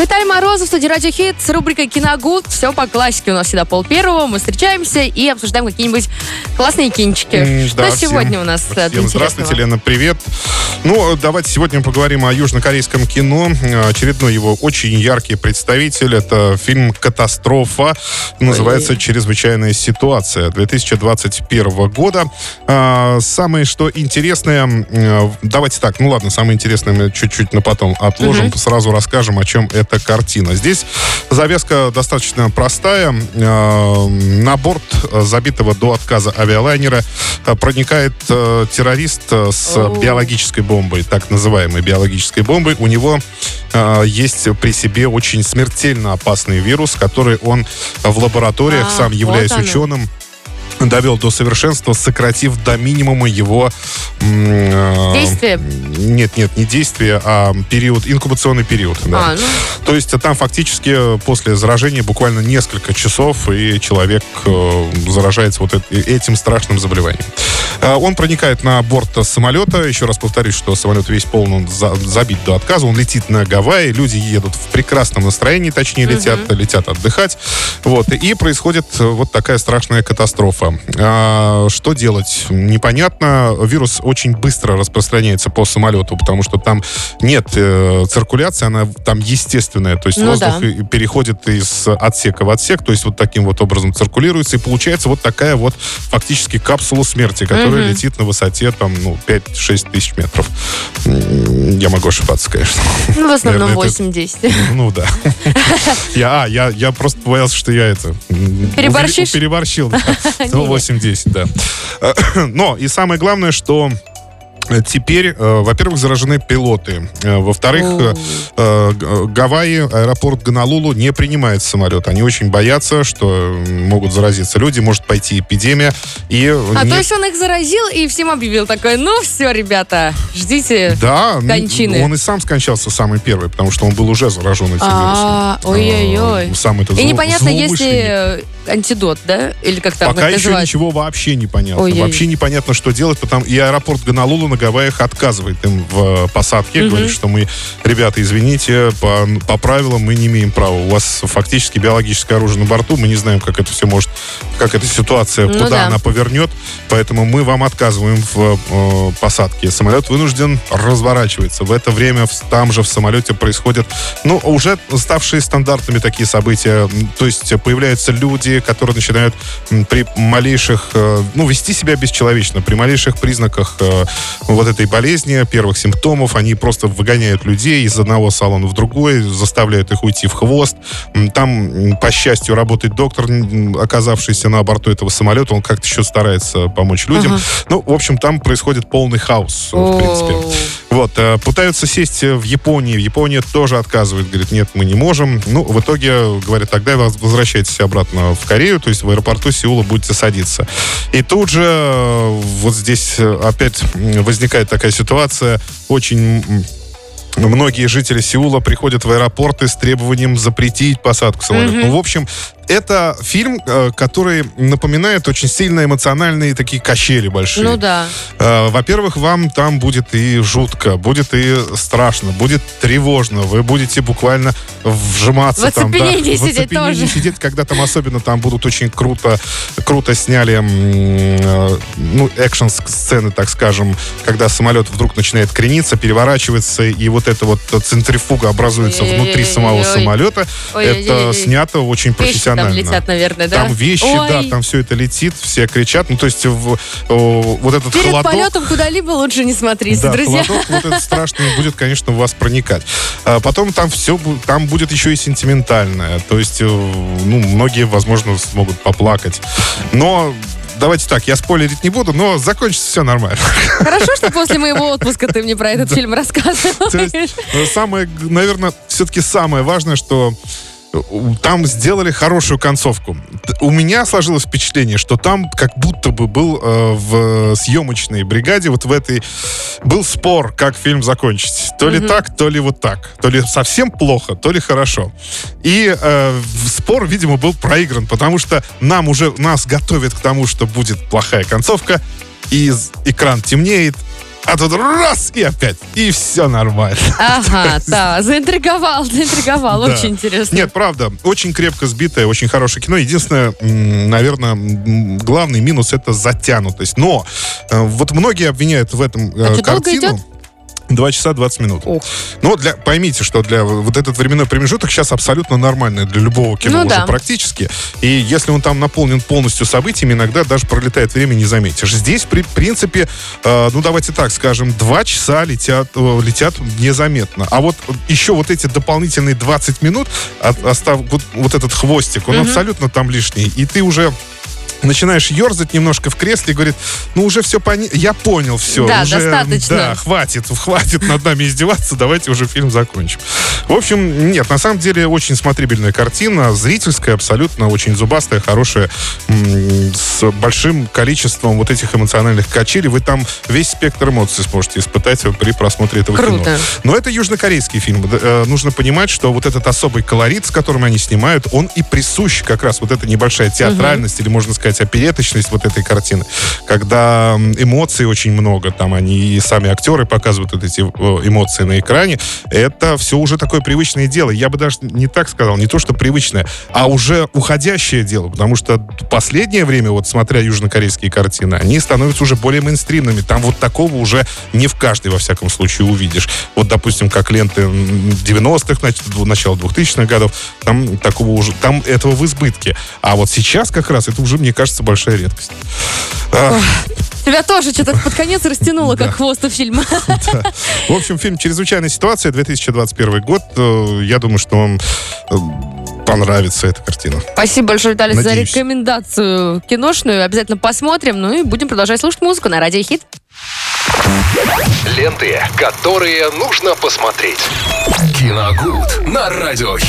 Виталий Морозов, студия Радио Хит с рубрикой «Киногуд». Все по классике. У нас всегда пол первого. Мы встречаемся и обсуждаем какие-нибудь классные кинчики. М, Что да, сегодня всем- у нас э, Всем здравствуйте, интересного? Лена, привет. Ну, давайте сегодня поговорим о южнокорейском кино. Э, Очередной его очень яркий представитель. Это фильм «Катастрофа». Называется «Чрезвычайная ситуация» 2021 года. А, Самое, что интересное... э, Давайте так, ну ладно, самое интересное мы чуть-чуть на потом отложим. Сразу расскажем, о чем эта картина. Здесь завязка достаточно простая. Э, На борт забитого до отказа авиалайнера э, проникает э, террорист с биологической бомбой, так называемой биологической бомбой. У него есть при себе очень смертельно опасный вирус, который он в лабораториях, А, сам вот являясь оно. ученым, довел до совершенства, сократив до минимума его... Действие? Нет, нет, не действие, а период, инкубационный период. да. А, ну, То есть там фактически после заражения буквально несколько часов, и человек э, заражается вот эт- этим страшным заболеванием. Э, Он проникает на борт самолета. Еще раз повторюсь, что самолет весь полный, он за- забит до отказа. Он летит на Гавайи. Люди едут в прекрасном настроении, точнее, летят, летят отдыхать. Вот. И происходит вот такая страшная катастрофа. А, Что делать? Непонятно. Вирус очень быстро распространяется по самолету, потому что там нет э, циркуляции, она там естественная. То есть Ну воздух да. переходит из отсека в отсек, то есть вот таким вот образом циркулируется, и получается вот такая вот фактически капсула смерти, которая Мгм. летит на высоте там, ну, 5-6 тысяч метров. Я могу ошибаться, конечно. ну, в основном Наверное, это- 8-10. Ну да. Я, я, я просто боялся, что я это... Переборщишь? Переборщил, Ну, 8-10, да. Но и самое главное, что э, Теперь, э, во-первых, заражены пилоты. Э, Во-вторых, э, э, Гавайи, аэропорт Гонолулу не принимает самолет. Они очень боятся, что э, могут заразиться люди, может пойти эпидемия. И А не- то есть он их заразил и всем объявил такой, ну все, ребята, ждите. Да, м, кончины. он и сам скончался самый первый, потому что он был уже заражен этим А, вирусом. ой-ой-ой. Э, И непонятно, есть ли злоумышленник. э, антидот, да? Или как там Пока еще называют? ничего вообще не понятно. Ой-ой. Вообще непонятно, что делать, потому и аэропорт Гонолулу на Гавайях отказывает им в э, посадке, Мгм. говорит, что мы, ребята, извините, по, по правилам мы не имеем права. У вас фактически биологическое оружие на борту, мы не знаем, как это все может, как эта ситуация, Ну куда да. она повернет, поэтому мы вам отказываем в э, посадке. Самолет вынужден разворачиваться. В это время в- там же в самолете происходят, ну, уже ставшие стандартными такие события. То есть появляются люди, которые начинают при малейших, э, ну, вести себя бесчеловечно, при малейших признаках э, вот этой болезни, первых симптомов, они просто выгоняют людей из одного салона в другой, заставляют их уйти в хвост. Там, по счастью, работает доктор, оказавшийся на борту этого самолета, он как-то еще старается помочь людям. Ага. Ну, в общем, там происходит полный хаос, э, в принципе. Вот, э, пытаются сесть э, в Японии. Япония тоже отказывает, говорит, нет, мы не можем. Ну, в итоге, говорят, тогда воз- возвращайтесь обратно в Корею, то есть в аэропорту Сеула будете садиться. И тут же э, вот здесь опять возникает такая ситуация, очень... Многие жители Сеула приходят в аэропорты с требованием запретить посадку самолета. Мгм. Ну, в общем, это фильм, э, который напоминает очень сильно эмоциональные такие качели большие. Ну да. Э, Во-первых, вам там будет и жутко, будет и страшно, будет тревожно. Вы будете буквально вжиматься В там. в сидеть оцепенении тоже. сидеть, когда там особенно там будут очень круто, круто сняли, э, ну, экшн-сцены, так скажем, когда самолет вдруг начинает крениться, переворачиваться, и вот эта вот центрифуга образуется внутри самого самолета. Это снято очень Вещи там летят, наверное, да? Там вещи, Ой. да, там все это летит, все кричат. Ну, то есть в- о, вот этот Перед холодок... полетом куда-либо лучше не смотрите, Да, друзья. холодок вот этот страшный будет, конечно, в вас проникать. А потом там все, там будет еще и сентиментальное. То есть, э, ну, многие, возможно, смогут поплакать. Но давайте так, я спойлерить не буду, но закончится все нормально. Хорошо, что после моего отпуска ты мне про этот фильм рассказываешь. э, самое, наверное, все-таки самое важное, что там сделали хорошую концовку. У меня сложилось впечатление, что там как будто бы был э, в съемочной бригаде, вот в этой, был спор, как фильм закончить. То ли так, то ли вот так. То ли совсем плохо, то ли хорошо. И э, спор, видимо, был проигран, потому что нам уже, нас готовят к тому, что будет плохая концовка. и экран темнеет, а тут раз и опять, и все нормально. Ага, да, заинтриговал, заинтриговал, очень интересно. Нет, правда, очень крепко сбитое, очень хорошее кино. Единственное, наверное, главный минус это затянутость. Но э, вот многие обвиняют в этом а картину. Долго идет? 2 часа 20 минут. Ух. Но для, поймите, что для вот этот временной промежуток сейчас абсолютно нормальный для любого кино ну, уже да. практически. И если он там наполнен полностью событиями, иногда даже пролетает время, не заметишь. Здесь, при принципе, э, ну давайте так скажем, 2 часа летят, э, летят незаметно. А вот еще вот эти дополнительные 20 минут, от, остав, вот, вот этот хвостик, он угу. абсолютно там лишний. И ты уже начинаешь ерзать немножко в кресле и говорит, ну уже все пони... я понял все. Да, уже, достаточно. Да, хватит, хватит над нами издеваться, давайте уже фильм закончим. В общем, нет, на самом деле очень смотрибельная картина, зрительская абсолютно, очень зубастая, хорошая, с большим количеством вот этих эмоциональных качелей. Вы там весь спектр эмоций сможете испытать при просмотре этого Круто. кино. Но это южнокорейский фильм. Э, нужно понимать, что вот этот особый колорит, с которым они снимают, он и присущ как раз вот эта небольшая театральность, угу. или можно сказать сказать, опереточность вот этой картины, когда эмоций очень много, там они и сами актеры показывают вот эти э, эмоции на экране, это все уже такое привычное дело. Я бы даже не так сказал, не то, что привычное, а уже уходящее дело, потому что последнее время, вот смотря южнокорейские картины, они становятся уже более мейнстримными. Там вот такого уже не в каждой, во всяком случае, увидишь. Вот, допустим, как ленты 90-х, начала 2000-х годов, там такого уже, там этого в избытке. А вот сейчас как раз это уже, мне кажется, большая редкость. Ох, тебя тоже что-то под конец растянуло, как хвост у фильма. В общем, фильм «Чрезвычайная ситуация», 2021 год. Э, я думаю, что вам э, понравится эта картина. Спасибо большое, Виталий, за рекомендацию киношную. Обязательно посмотрим. Ну и будем продолжать слушать музыку на Радио Хит. Ленты, которые нужно посмотреть. Киногуд на Радио Хит.